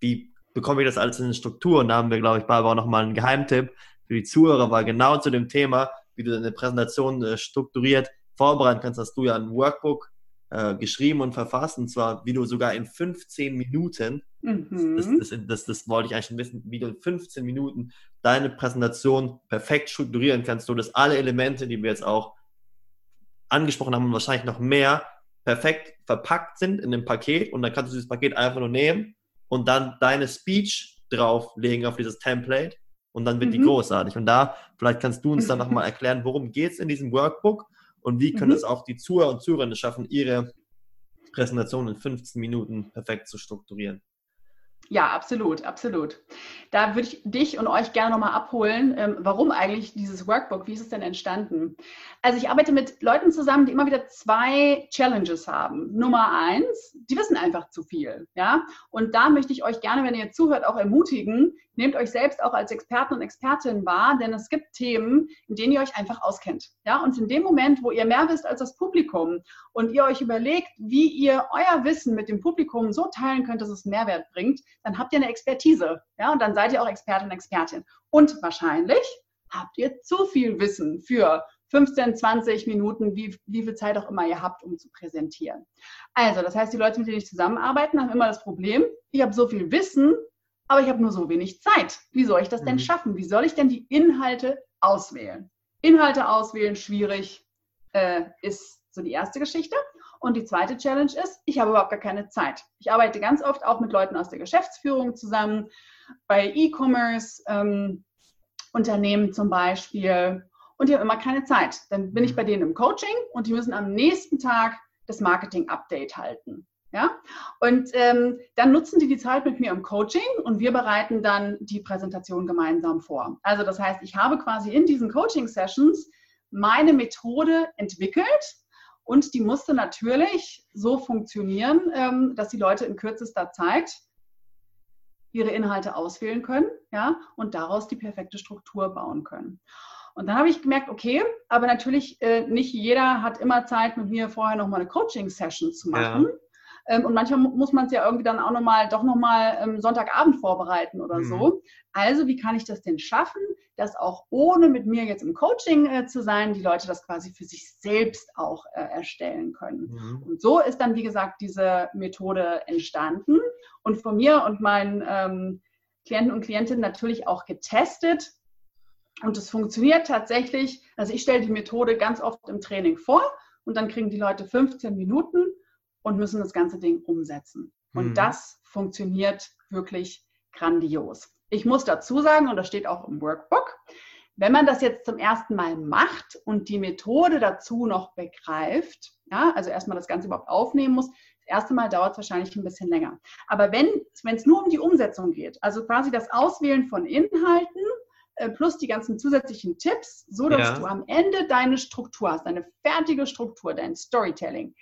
wie bekomme ich das alles in eine Struktur? Und da haben wir, glaube ich, Barbara nochmal einen Geheimtipp für die Zuhörer, weil genau zu dem Thema, wie du deine Präsentation äh, strukturiert vorbereiten kannst, hast du ja ein Workbook äh, geschrieben und verfasst, und zwar, wie du sogar in 15 Minuten, mhm. das, das, das, das, wollte ich eigentlich schon wissen, wie du in 15 Minuten deine Präsentation perfekt strukturieren kannst, so dass alle Elemente, die wir jetzt auch angesprochen haben und wahrscheinlich noch mehr, perfekt verpackt sind in dem Paket und dann kannst du dieses Paket einfach nur nehmen und dann deine Speech drauflegen auf dieses Template und dann wird mhm. die großartig. Und da, vielleicht kannst du uns dann nochmal <laughs> erklären, worum geht es in diesem Workbook und wie können mhm. es auch die Zuhörer und Zuhörerinnen schaffen, ihre Präsentation in 15 Minuten perfekt zu strukturieren. Ja, absolut, absolut. Da würde ich dich und euch gerne nochmal abholen. Ähm, warum eigentlich dieses Workbook? Wie ist es denn entstanden? Also ich arbeite mit Leuten zusammen, die immer wieder zwei Challenges haben. Nummer eins, die wissen einfach zu viel. Ja? Und da möchte ich euch gerne, wenn ihr zuhört, auch ermutigen, nehmt euch selbst auch als Experten und Expertin wahr, denn es gibt Themen, in denen ihr euch einfach auskennt. Ja? Und in dem Moment, wo ihr mehr wisst als das Publikum und ihr euch überlegt, wie ihr euer Wissen mit dem Publikum so teilen könnt, dass es Mehrwert bringt, dann habt ihr eine Expertise. Ja? Und dann seid ihr auch Expertin, Expertin. Und wahrscheinlich habt ihr zu viel Wissen für 15, 20 Minuten, wie, wie viel Zeit auch immer ihr habt, um zu präsentieren. Also, das heißt, die Leute, mit denen ich zusammenarbeite, haben immer das Problem, ich habe so viel Wissen, aber ich habe nur so wenig Zeit. Wie soll ich das denn mhm. schaffen? Wie soll ich denn die Inhalte auswählen? Inhalte auswählen, schwierig, äh, ist so die erste Geschichte. Und die zweite Challenge ist, ich habe überhaupt gar keine Zeit. Ich arbeite ganz oft auch mit Leuten aus der Geschäftsführung zusammen, bei E-Commerce, ähm, Unternehmen zum Beispiel. Und die haben immer keine Zeit. Dann bin ich mhm. bei denen im Coaching und die müssen am nächsten Tag das Marketing-Update halten. Ja? Und ähm, dann nutzen die die Zeit mit mir im Coaching und wir bereiten dann die Präsentation gemeinsam vor. Also das heißt, ich habe quasi in diesen Coaching-Sessions meine Methode entwickelt und die musste natürlich so funktionieren, ähm, dass die Leute in kürzester Zeit ihre Inhalte auswählen können ja, und daraus die perfekte Struktur bauen können. Und dann habe ich gemerkt, okay, aber natürlich äh, nicht jeder hat immer Zeit, mit mir vorher nochmal eine Coaching-Session zu machen. Ja. Ähm, und manchmal muss man es ja irgendwie dann auch nochmal, doch nochmal ähm, Sonntagabend vorbereiten oder mhm. so. Also, wie kann ich das denn schaffen, dass auch ohne mit mir jetzt im Coaching äh, zu sein, die Leute das quasi für sich selbst auch äh, erstellen können. Mhm. Und so ist dann, wie gesagt, diese Methode entstanden und von mir und meinen ähm, Klienten und Klientinnen natürlich auch getestet. Und es funktioniert tatsächlich. Also ich stelle die Methode ganz oft im Training vor und dann kriegen die Leute 15 Minuten und müssen das ganze Ding umsetzen. Und mhm. das funktioniert wirklich grandios. Ich muss dazu sagen, und das steht auch im Workbook, wenn man das jetzt zum ersten Mal macht und die Methode dazu noch begreift, ja, also erstmal das Ganze überhaupt aufnehmen muss, das erste Mal dauert es wahrscheinlich ein bisschen länger. Aber wenn es nur um die Umsetzung geht, also quasi das Auswählen von Inhalten äh, plus die ganzen zusätzlichen Tipps, so dass ja. du am Ende deine Struktur hast, deine fertige Struktur, dein Storytelling,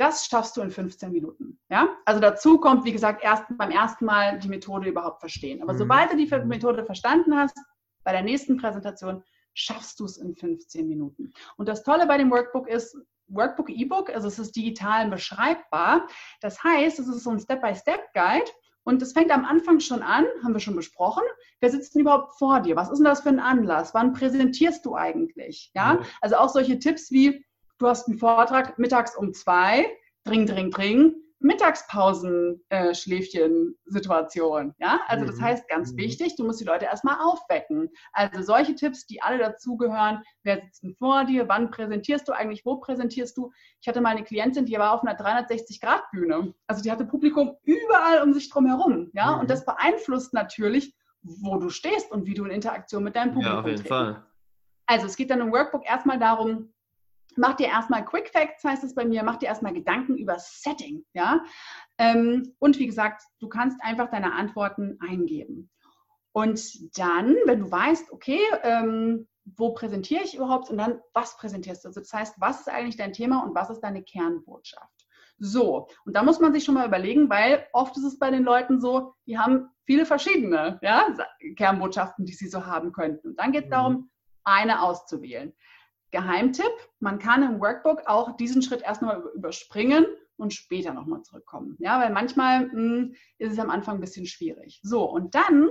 das schaffst du in 15 Minuten. Ja? Also dazu kommt, wie gesagt, erst beim ersten Mal die Methode überhaupt verstehen. Aber mhm. sobald du die Methode verstanden hast, bei der nächsten Präsentation schaffst du es in 15 Minuten. Und das Tolle bei dem Workbook ist, Workbook E-Book, also es ist digital beschreibbar. Das heißt, es ist so ein Step-by-Step-Guide und es fängt am Anfang schon an, haben wir schon besprochen. Wer sitzt denn überhaupt vor dir? Was ist denn das für ein Anlass? Wann präsentierst du eigentlich? Ja, mhm. also auch solche Tipps wie, du hast einen Vortrag mittags um zwei, dring, dring, dring, Mittagspausen-Schläfchen-Situation. Äh, ja, also das mhm. heißt ganz mhm. wichtig, du musst die Leute erstmal aufwecken. Also solche Tipps, die alle dazugehören. Wer sitzt denn vor dir? Wann präsentierst du eigentlich? Wo präsentierst du? Ich hatte mal eine Klientin, die war auf einer 360-Grad-Bühne. Also die hatte Publikum überall um sich drum herum. Ja, mhm. und das beeinflusst natürlich, wo du stehst und wie du in Interaktion mit deinem Publikum Ja, auf jeden treten. Fall. Also es geht dann im Workbook erstmal darum, mach dir erstmal Quick Facts, heißt es bei mir, mach dir erstmal Gedanken über Setting, ja. Ähm, und wie gesagt, du kannst einfach deine Antworten eingeben. Und dann, wenn du weißt, okay, ähm, wo präsentiere ich überhaupt und dann, was präsentierst du? Also das heißt, was ist eigentlich dein Thema und was ist deine Kernbotschaft? So, und da muss man sich schon mal überlegen, weil oft ist es bei den Leuten so, die haben viele verschiedene ja, Kernbotschaften, die sie so haben könnten. Und dann geht es mhm. darum, eine auszuwählen. Geheimtipp, man kann im Workbook auch diesen Schritt erstmal überspringen und später nochmal zurückkommen. Ja, weil manchmal mh, hm, ist es am Anfang ein bisschen schwierig. So, und dann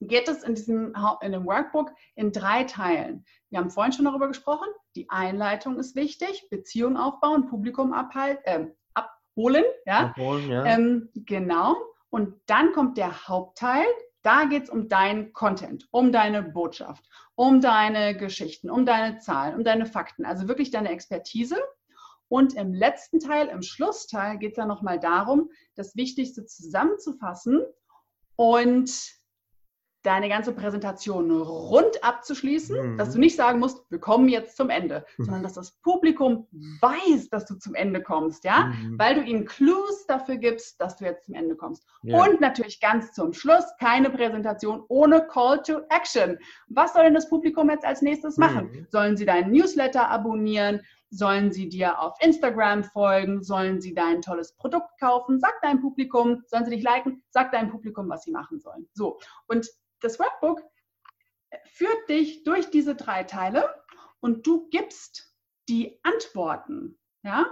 geht es in diesem in dem Workbook in drei Teilen. Wir haben vorhin schon darüber gesprochen. Die Einleitung ist wichtig, Beziehung aufbauen, Publikum abhalten, äh, abholen. Ja? Abholen, ja. Ähm, genau. Und dann kommt der Hauptteil, da geht es um deinen Content, um deine Botschaft, um deine Geschichten, um deine Zahlen, um deine Fakten, also wirklich deine Expertise. Und im letzten Teil, im Schlussteil, geht es dann nochmal darum, das Wichtigste zusammenzufassen und deine ganze Präsentation rund abzuschließen, mhm. dass du nicht sagen musst, wir kommen jetzt zum Ende, mhm. <laughs> sondern dass das Publikum weiß, dass du zum Ende kommst, ja, mhm. weil du ihnen Clues dafür gibst, dass du jetzt zum Ende kommst. Ja. Und natürlich ganz zum Schluss keine Präsentation ohne Call to Action. Was soll denn das Publikum jetzt als nächstes machen? Mhm. Sollen sie deinen Newsletter abonnieren? Sollen sie dir auf Instagram folgen? Sollen sie dein tolles Produkt kaufen? Sag deinem Publikum, sollen sie dich liken? Sag deinem Publikum, was sie machen sollen. So. Und das Workbook führt dich durch diese drei Teile und du gibst die Antworten ja,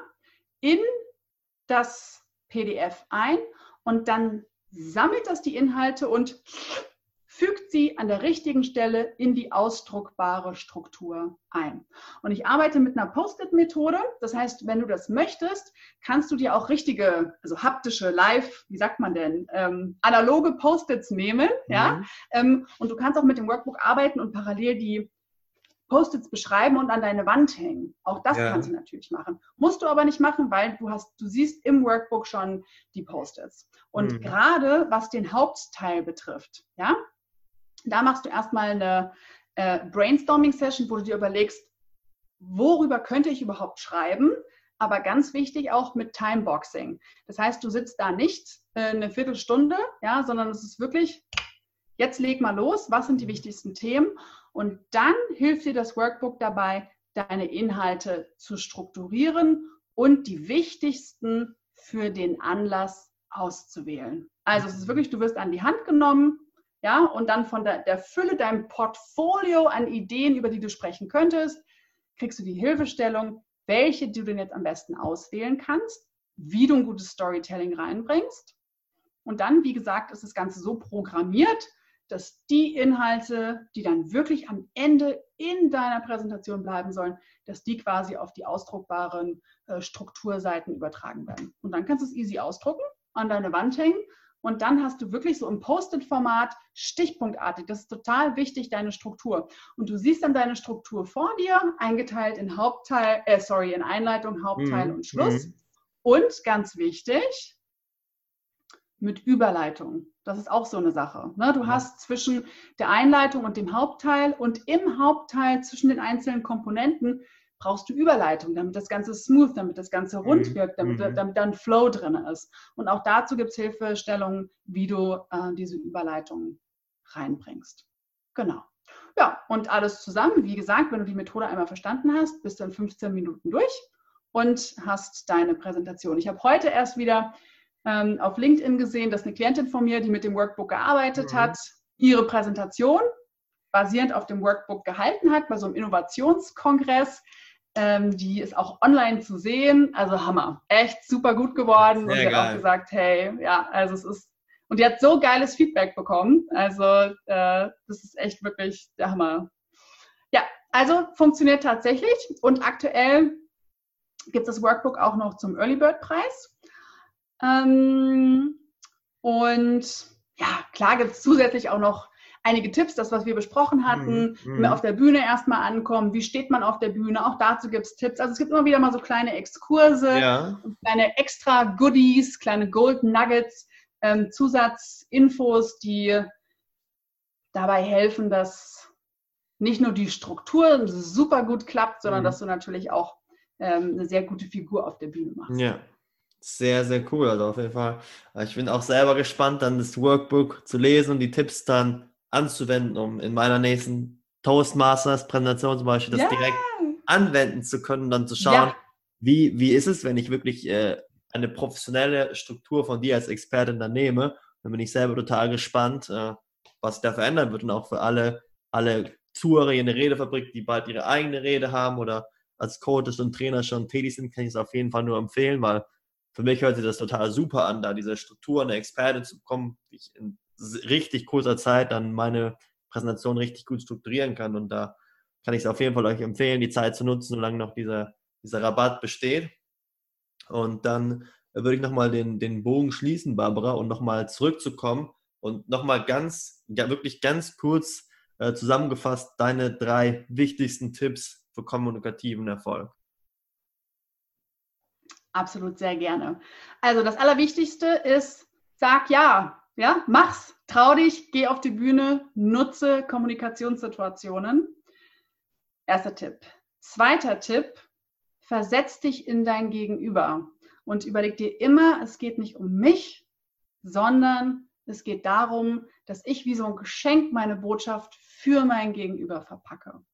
in das PDF ein und dann sammelt das die Inhalte und fügt sie an der richtigen Stelle in die ausdruckbare Struktur ein. Und ich arbeite mit einer Post-it-Methode. Das heißt, wenn du das möchtest, kannst du dir auch richtige, also haptische, live, wie sagt man denn, ähm, analoge Post-its nehmen. Mhm. Ja? Ähm, und du kannst auch mit dem Workbook arbeiten und parallel die Post-its beschreiben und an deine Wand hängen. Auch das ja. kannst du natürlich machen. Musst du aber nicht machen, weil du hast, du siehst im Workbook schon die Post-its. Und mhm. gerade was den Hauptteil betrifft, ja, da machst du erstmal eine äh, Brainstorming-Session, wo du dir überlegst, worüber könnte ich überhaupt schreiben? Aber ganz wichtig auch mit Timeboxing. Das heißt, du sitzt da nicht äh, eine Viertelstunde, ja, sondern es ist wirklich, jetzt leg mal los, was sind die wichtigsten Themen? Und dann hilft dir das Workbook dabei, deine Inhalte zu strukturieren und die wichtigsten für den Anlass auszuwählen. Also es ist wirklich, du wirst an die Hand genommen, ja, und dann von der, der Fülle deinem Portfolio an Ideen, über die du sprechen könntest, kriegst du die Hilfestellung, welche du denn jetzt am besten auswählen kannst, wie du ein gutes Storytelling reinbringst. Und dann, wie gesagt, ist das Ganze so programmiert, dass die Inhalte, die dann wirklich am Ende in deiner Präsentation bleiben sollen, dass die quasi auf die ausdruckbaren äh, Strukturseiten übertragen werden. Und dann kannst du es easy ausdrucken, an deine Wand hängen und dann hast du wirklich so im Post-it-Format stichpunktartig. Das ist total wichtig, deine Struktur. Und du siehst dann deine Struktur vor dir, eingeteilt in Hauptteil, äh, sorry, in Einleitung, Hauptteil mhm. und Schluss. Mhm. Und ganz wichtig, mit Überleitung. Das ist auch so eine Sache. Ne? Du hast zwischen der Einleitung und dem Hauptteil und im Hauptteil zwischen den einzelnen Komponenten brauchst du Überleitung, damit das Ganze smooth, damit das Ganze rund mhm. wirkt, damit, mhm. damit dann Flow drin ist. Und auch dazu gibt es Hilfestellungen, wie du äh, diese Überleitung reinbringst. Genau. Ja, und alles zusammen, wie gesagt, wenn du die Methode einmal verstanden hast, bist du in 15 Minuten durch und hast deine Präsentation. Ich habe heute erst wieder ähm, auf LinkedIn gesehen, dass eine Klientin von mir, die mit dem Workbook gearbeitet mhm. hat, ihre Präsentation basierend auf dem Workbook gehalten hat bei so einem Innovationskongress. Ähm, die ist auch online zu sehen. Also Hammer. Echt super gut geworden. Sehr und sie hat auch gesagt, hey, ja, also es ist. Und die hat so geiles Feedback bekommen. Also äh, das ist echt wirklich der Hammer. Ja, also funktioniert tatsächlich. Und aktuell gibt es das Workbook auch noch zum Early Bird Preis. Ähm, und ja, klar gibt es zusätzlich auch noch einige Tipps, das, was wir besprochen hatten, mhm. auf der Bühne erstmal ankommen, wie steht man auf der Bühne, auch dazu gibt es Tipps. Also es gibt immer wieder mal so kleine Exkurse, ja. kleine extra Goodies, kleine Golden Nuggets, ähm, Zusatzinfos, die dabei helfen, dass nicht nur die Struktur super gut klappt, sondern mhm. dass du natürlich auch ähm, eine sehr gute Figur auf der Bühne machst. Ja. Sehr, sehr cool, also auf jeden Fall. Ich bin auch selber gespannt, dann das Workbook zu lesen und die Tipps dann anzuwenden, um in meiner nächsten Toastmasters-Präsentation zum Beispiel das yeah. direkt anwenden zu können, dann zu schauen, ja. wie, wie ist es, wenn ich wirklich äh, eine professionelle Struktur von dir als Expertin dann nehme. Dann bin ich selber total gespannt, äh, was sich da verändern wird und auch für alle, alle Zuhörer in der Redefabrik, die bald ihre eigene Rede haben oder als Coaches und Trainer schon tätig sind, kann ich es auf jeden Fall nur empfehlen, weil für mich hört sich das total super an, da diese Struktur, eine Expertin zu bekommen, die ich in richtig kurzer Zeit dann meine Präsentation richtig gut strukturieren kann. Und da kann ich es auf jeden Fall euch empfehlen, die Zeit zu nutzen, solange noch dieser, dieser Rabatt besteht. Und dann würde ich nochmal den, den Bogen schließen, Barbara, und nochmal zurückzukommen und nochmal ganz, ja, wirklich ganz kurz äh, zusammengefasst deine drei wichtigsten Tipps für kommunikativen Erfolg. Absolut sehr gerne. Also das Allerwichtigste ist, sag ja. Ja, mach's. Trau dich, geh auf die Bühne, nutze Kommunikationssituationen. Erster Tipp. Zweiter Tipp, versetz dich in dein Gegenüber und überleg dir immer, es geht nicht um mich, sondern es geht darum, dass ich wie so ein Geschenk meine Botschaft für mein Gegenüber verpacke.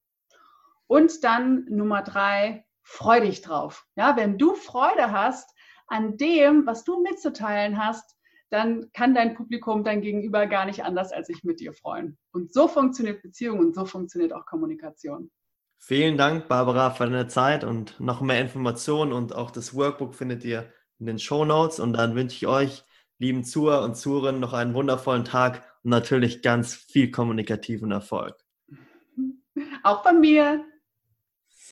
Und dann Nummer drei, freu dich drauf. Ja, wenn du Freude hast an dem, was du mitzuteilen hast, dann kann dein Publikum, dein Gegenüber gar nicht anders als sich mit dir freuen. Und so funktioniert Beziehung und so funktioniert auch Kommunikation. Vielen Dank, Barbara, für deine Zeit und noch mehr Informationen und auch das Workbook findet ihr in den Show Notes. Und dann wünsche ich euch, lieben Zuhörer und Zuhörerinnen, noch einen wundervollen Tag und natürlich ganz viel kommunikativen Erfolg. Auch von mir.